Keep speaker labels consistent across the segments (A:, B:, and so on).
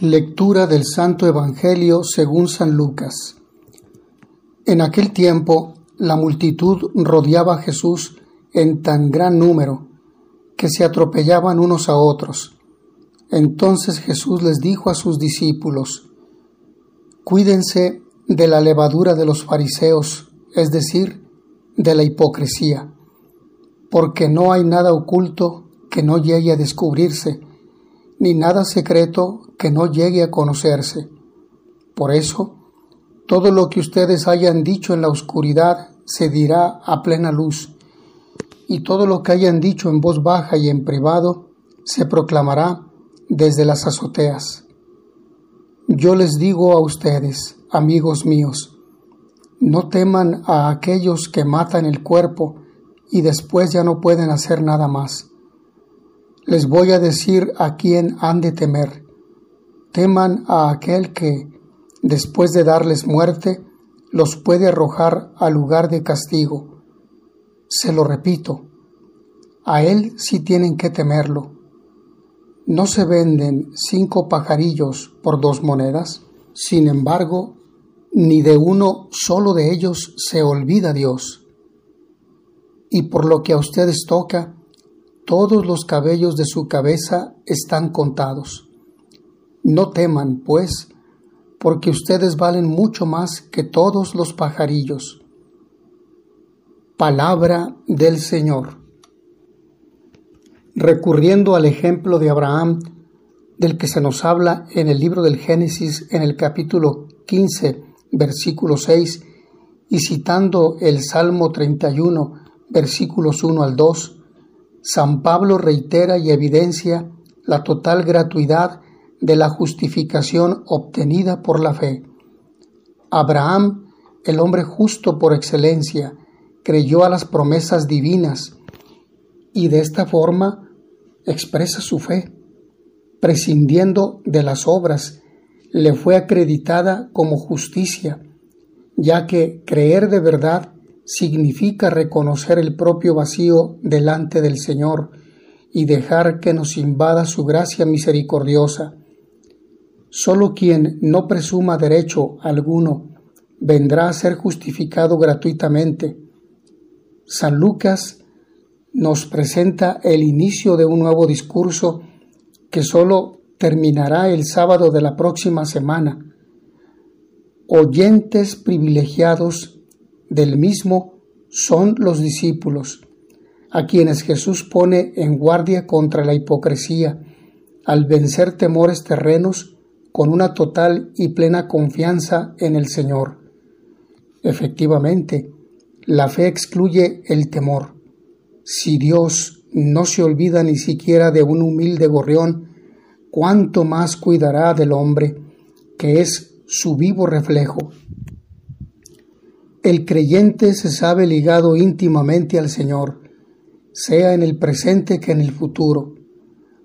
A: Lectura del Santo Evangelio según San Lucas. En aquel tiempo la multitud rodeaba a Jesús en tan gran número que se atropellaban unos a otros. Entonces Jesús les dijo a sus discípulos, Cuídense de la levadura de los fariseos, es decir, de la hipocresía, porque no hay nada oculto que no llegue a descubrirse, ni nada secreto que no llegue a conocerse. Por eso, todo lo que ustedes hayan dicho en la oscuridad se dirá a plena luz, y todo lo que hayan dicho en voz baja y en privado se proclamará desde las azoteas. Yo les digo a ustedes, amigos míos, no teman a aquellos que matan el cuerpo y después ya no pueden hacer nada más les voy a decir a quién han de temer. Teman a aquel que, después de darles muerte, los puede arrojar al lugar de castigo. Se lo repito, a él sí tienen que temerlo. ¿No se venden cinco pajarillos por dos monedas? Sin embargo, ni de uno solo de ellos se olvida Dios. Y por lo que a ustedes toca, todos los cabellos de su cabeza están contados. No teman, pues, porque ustedes valen mucho más que todos los pajarillos. Palabra del Señor. Recurriendo al ejemplo de Abraham, del que se nos habla en el libro del Génesis en el capítulo 15, versículo 6, y citando el Salmo 31, versículos 1 al 2, San Pablo reitera y evidencia la total gratuidad de la justificación obtenida por la fe. Abraham, el hombre justo por excelencia, creyó a las promesas divinas y de esta forma expresa su fe. Prescindiendo de las obras, le fue acreditada como justicia, ya que creer de verdad significa reconocer el propio vacío delante del Señor y dejar que nos invada su gracia misericordiosa. Solo quien no presuma derecho alguno vendrá a ser justificado gratuitamente. San Lucas nos presenta el inicio de un nuevo discurso que solo terminará el sábado de la próxima semana. Oyentes privilegiados del mismo son los discípulos, a quienes Jesús pone en guardia contra la hipocresía, al vencer temores terrenos con una total y plena confianza en el Señor. Efectivamente, la fe excluye el temor. Si Dios no se olvida ni siquiera de un humilde gorrión, cuánto más cuidará del hombre, que es su vivo reflejo. El creyente se sabe ligado íntimamente al Señor, sea en el presente que en el futuro.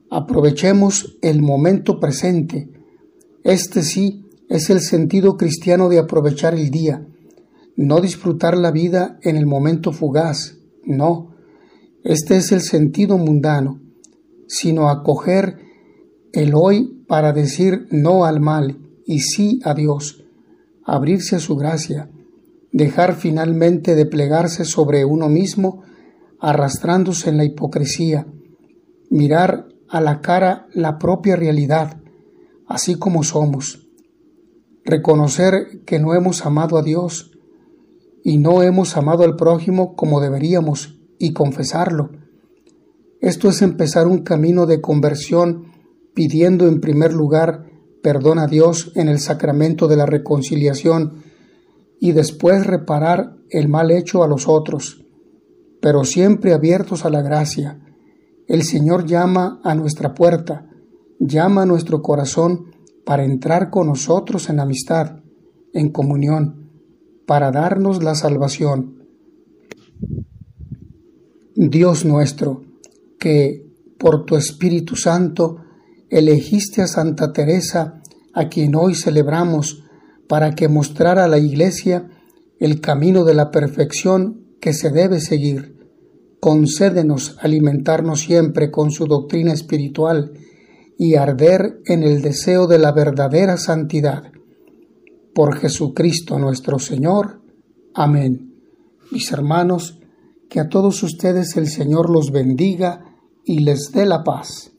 A: Aprovechemos el momento presente. Este sí es el sentido cristiano de aprovechar el día, no disfrutar la vida en el momento fugaz, no. Este es el sentido mundano, sino acoger el hoy para decir no al mal y sí a Dios, abrirse a su gracia, dejar finalmente de plegarse sobre uno mismo, arrastrándose en la hipocresía, mirar a la cara la propia realidad, así como somos, reconocer que no hemos amado a Dios y no hemos amado al prójimo como deberíamos y confesarlo. Esto es empezar un camino de conversión pidiendo en primer lugar perdón a Dios en el sacramento de la reconciliación y después reparar el mal hecho a los otros, pero siempre abiertos a la gracia. El Señor llama a nuestra puerta, llama a nuestro corazón para entrar con nosotros en amistad, en comunión, para darnos la salvación. Dios nuestro, que por tu Espíritu Santo elegiste a Santa Teresa, a quien hoy celebramos, para que mostrara a la Iglesia el camino de la perfección que se debe seguir. Concédenos alimentarnos siempre con su doctrina espiritual y arder en el deseo de la verdadera santidad. Por Jesucristo nuestro Señor. Amén. Mis hermanos, que a todos ustedes el Señor los bendiga y les dé la paz.